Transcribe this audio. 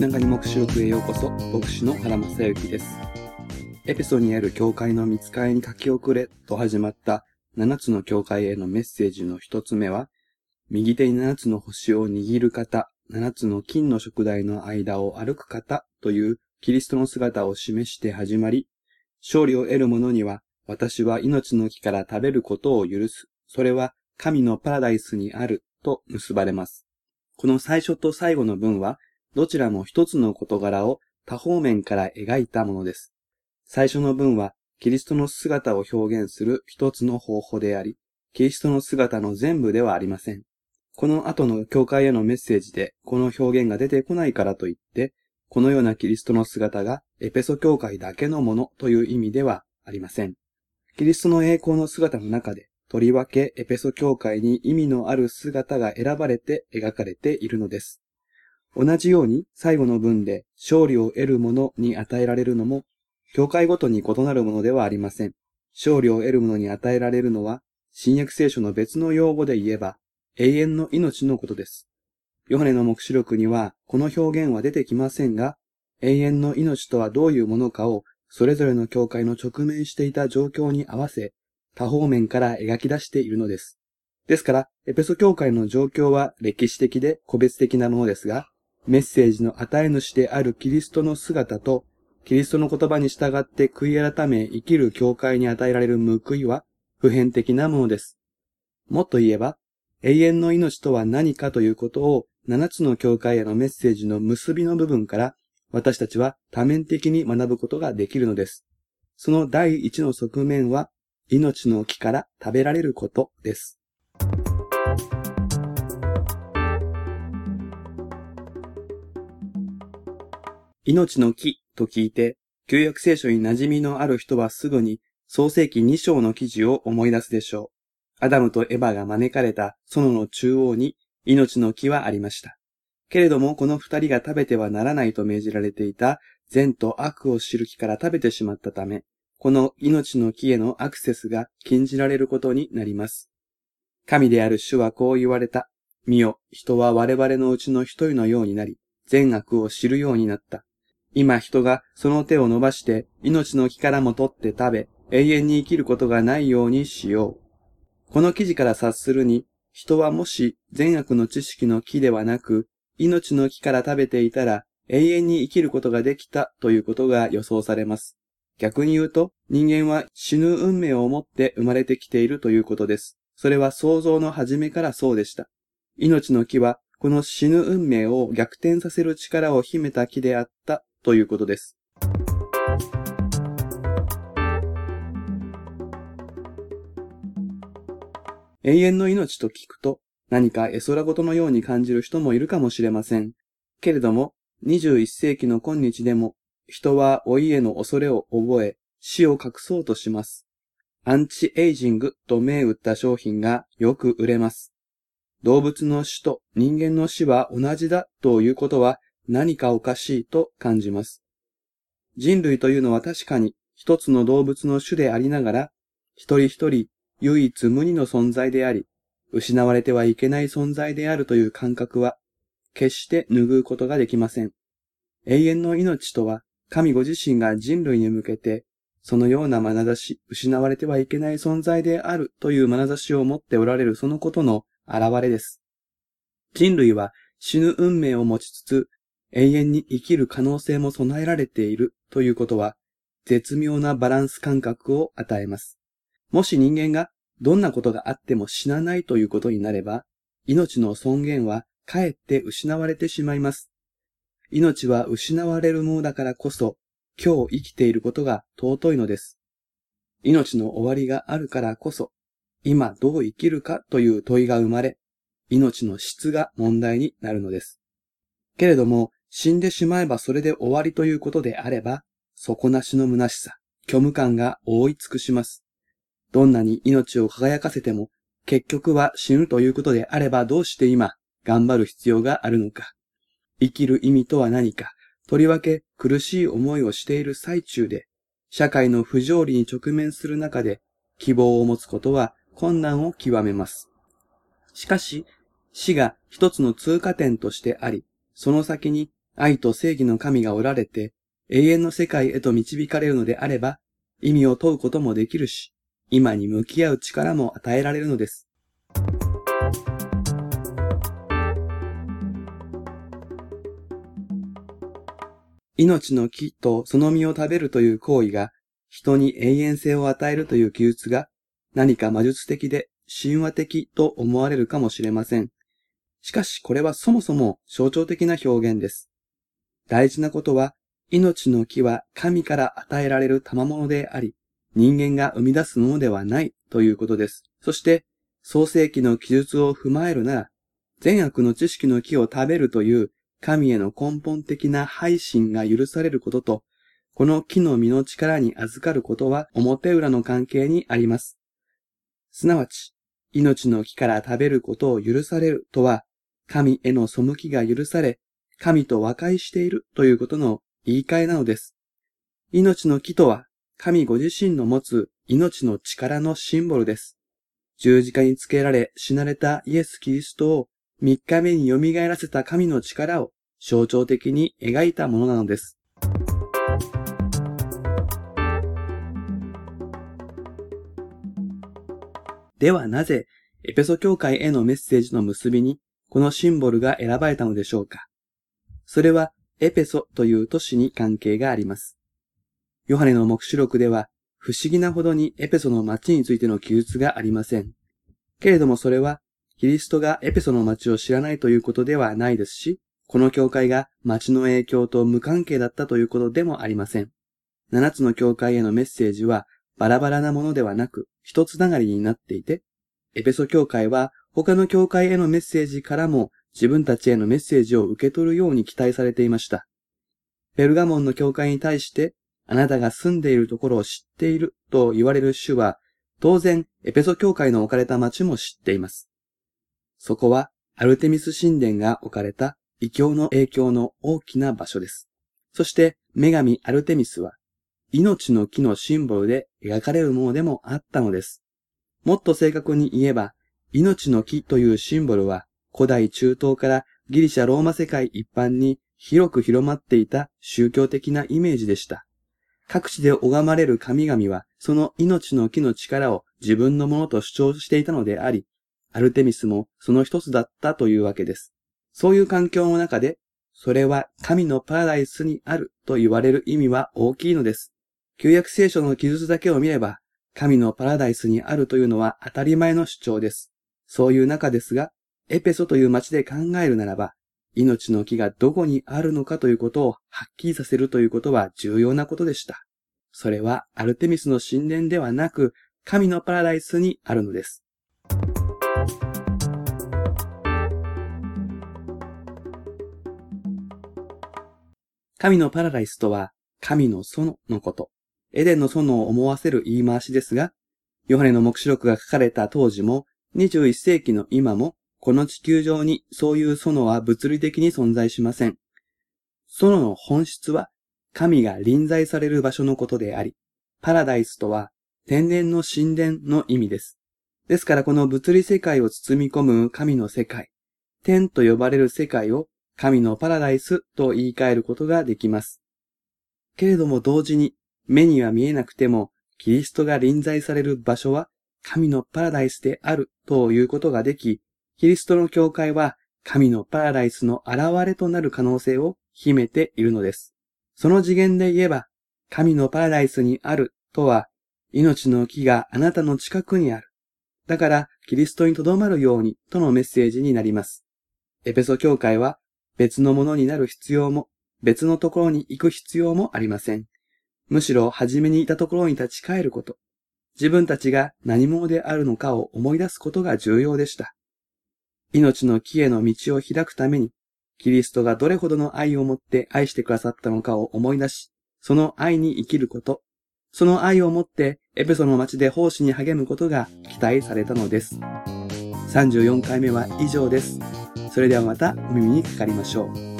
ながり目視録へようこそ、牧師の原正幸です。エペソにある教会の見つかりに書き遅れ。と始まった。7つの教会へのメッセージの一つ目は、右手に7つの星を握る方、7つの金の食台の間を歩く方。というキリストの姿を示して始まり、勝利を得る者には、私は命の木から食べることを許す。それは神のパラダイスにある。と結ばれます。この最初と最後の文は、どちらも一つの事柄を多方面から描いたものです。最初の文は、キリストの姿を表現する一つの方法であり、キリストの姿の全部ではありません。この後の教会へのメッセージで、この表現が出てこないからといって、このようなキリストの姿がエペソ教会だけのものという意味ではありません。キリストの栄光の姿の中で、とりわけエペソ教会に意味のある姿が選ばれて描かれているのです。同じように最後の文で勝利を得る者に与えられるのも、教会ごとに異なるものではありません。勝利を得る者に与えられるのは、新約聖書の別の用語で言えば、永遠の命のことです。ヨハネの目視録にはこの表現は出てきませんが、永遠の命とはどういうものかをそれぞれの教会の直面していた状況に合わせ多方面から描き出しているのです。ですから、エペソ教会の状況は歴史的で個別的なものですが、メッセージの与え主であるキリストの姿と、キリストの言葉に従って悔い改め生きる教会に与えられる報いは普遍的なものです。もっと言えば、永遠の命とは何かということを7つの教会へのメッセージの結びの部分から私たちは多面的に学ぶことができるのです。その第一の側面は命の木から食べられることです。命の木と聞いて、旧約聖書に馴染みのある人はすぐに創世記2章の記事を思い出すでしょう。アダムとエバが招かれた園の中央に命の木はありました。けれどもこの二人が食べてはならないと命じられていた善と悪を知る木から食べてしまったため、この命の木へのアクセスが禁じられることになります。神である主はこう言われた。見よ、人は我々のうちの一人のようになり、善悪を知るようになった。今人がその手を伸ばして命の木からも取って食べ、永遠に生きることがないようにしよう。この記事から察するに、人はもし善悪の知識の木ではなく、命の木から食べていたら永遠に生きることができたということが予想されます。逆に言うと、人間は死ぬ運命を持って生まれてきているということです。それは想像の初めからそうでした。命の木は、この死ぬ運命を逆転させる力を秘めた木であったということです。永遠の命と聞くと、何か絵空事のように感じる人もいるかもしれません。けれども、21世紀の今日でも人は老いへの恐れを覚え、死を隠そうとします。アンチエイジングと銘打った商品がよく売れます。動物の死と人間の死は同じだということは何かおかしいと感じます。人類というのは確かに一つの動物の種でありながら、一人一人唯一無二の存在であり、失われてはいけない存在であるという感覚は、決して拭うことができません。永遠の命とは、神ご自身が人類に向けて、そのような眼差し、失われてはいけない存在であるという眼差しを持っておられるそのことの現れです。人類は死ぬ運命を持ちつつ、永遠に生きる可能性も備えられているということは、絶妙なバランス感覚を与えます。もし人間がどんなことがあっても死なないということになれば、命の尊厳はかえって失われてしまいます。命は失われるものだからこそ、今日生きていることが尊いのです。命の終わりがあるからこそ、今どう生きるかという問いが生まれ、命の質が問題になるのです。けれども、死んでしまえばそれで終わりということであれば、底なしの虚しさ、虚無感が覆い尽くします。どんなに命を輝かせても、結局は死ぬということであればどうして今、頑張る必要があるのか。生きる意味とは何か、とりわけ苦しい思いをしている最中で、社会の不条理に直面する中で、希望を持つことは困難を極めます。しかし、死が一つの通過点としてあり、その先に愛と正義の神がおられて、永遠の世界へと導かれるのであれば、意味を問うこともできるし、今に向き合う力も与えられるのです。命の木とその実を食べるという行為が人に永遠性を与えるという記述が何か魔術的で神話的と思われるかもしれません。しかしこれはそもそも象徴的な表現です。大事なことは命の木は神から与えられる賜物であり、人間が生み出すものではないということです。そして、創世記の記述を踏まえるなら、善悪の知識の木を食べるという神への根本的な配信が許されることと、この木の実の力に預かることは表裏の関係にあります。すなわち、命の木から食べることを許されるとは、神への背きが許され、神と和解しているということの言い換えなのです。命の木とは、神ご自身の持つ命の力のシンボルです。十字架につけられ死なれたイエス・キリストを3日目に蘇らせた神の力を象徴的に描いたものなのです。ではなぜ、エペソ教会へのメッセージの結びに、このシンボルが選ばれたのでしょうか？それは、エペソという都市に関係があります。ヨハネの目視録では、不思議なほどにエペソの町についての記述がありません。けれどもそれは、キリストがエペソの町を知らないということではないですし、この教会が町の影響と無関係だったということでもありません。七つの教会へのメッセージはバラバラなものではなく一つながりになっていて、エペソ教会は他の教会へのメッセージからも自分たちへのメッセージを受け取るように期待されていました。ペルガモンの教会に対してあなたが住んでいるところを知っていると言われる主は当然エペソ教会の置かれた町も知っています。そこはアルテミス神殿が置かれた異教の影響の大きな場所です。そして女神アルテミスは命の木のシンボルで描かれるものでもあったのです。もっと正確に言えば、命の木というシンボルは古代中東からギリシャローマ世界一般に広く広まっていた宗教的なイメージでした。各地で拝まれる神々はその命の木の力を自分のものと主張していたのであり、アルテミスもその一つだったというわけです。そういう環境の中で、それは神のパラダイスにあると言われる意味は大きいのです。旧約聖書の記述だけを見れば、神のパラダイスにあるというのは当たり前の主張です。そういう中ですが、エペソという町で考えるならば、命の木がどこにあるのかということをはっきりさせるということは重要なことでした。それはアルテミスの神殿ではなく、神のパラダイスにあるのです。神のパラダイスとは、神の園のこと。エデンの園を思わせる言い回しですが、ヨハネの目視録が書かれた当時も、21世紀の今も、この地球上にそういう園は物理的に存在しません。園の本質は、神が臨在される場所のことであり、パラダイスとは天然の神殿の意味です。ですからこの物理世界を包み込む神の世界、天と呼ばれる世界を神のパラダイスと言い換えることができます。けれども同時に目には見えなくてもキリストが臨在される場所は神のパラダイスであるということができ、キリストの教会は神のパラダイスの現れとなる可能性を秘めているのです。その次元で言えば、神のパラダイスにあるとは、命の木があなたの近くにある。だから、キリストに留まるようにとのメッセージになります。エペソ教会は別のものになる必要も、別のところに行く必要もありません。むしろ初めにいたところに立ち返ること、自分たちが何者であるのかを思い出すことが重要でした。命の木への道を開くために、キリストがどれほどの愛を持って愛してくださったのかを思い出し、その愛に生きること、その愛を持ってエペソの町で奉仕に励むことが期待されたのです。34回目は以上です。それではまたお耳にかかりましょう。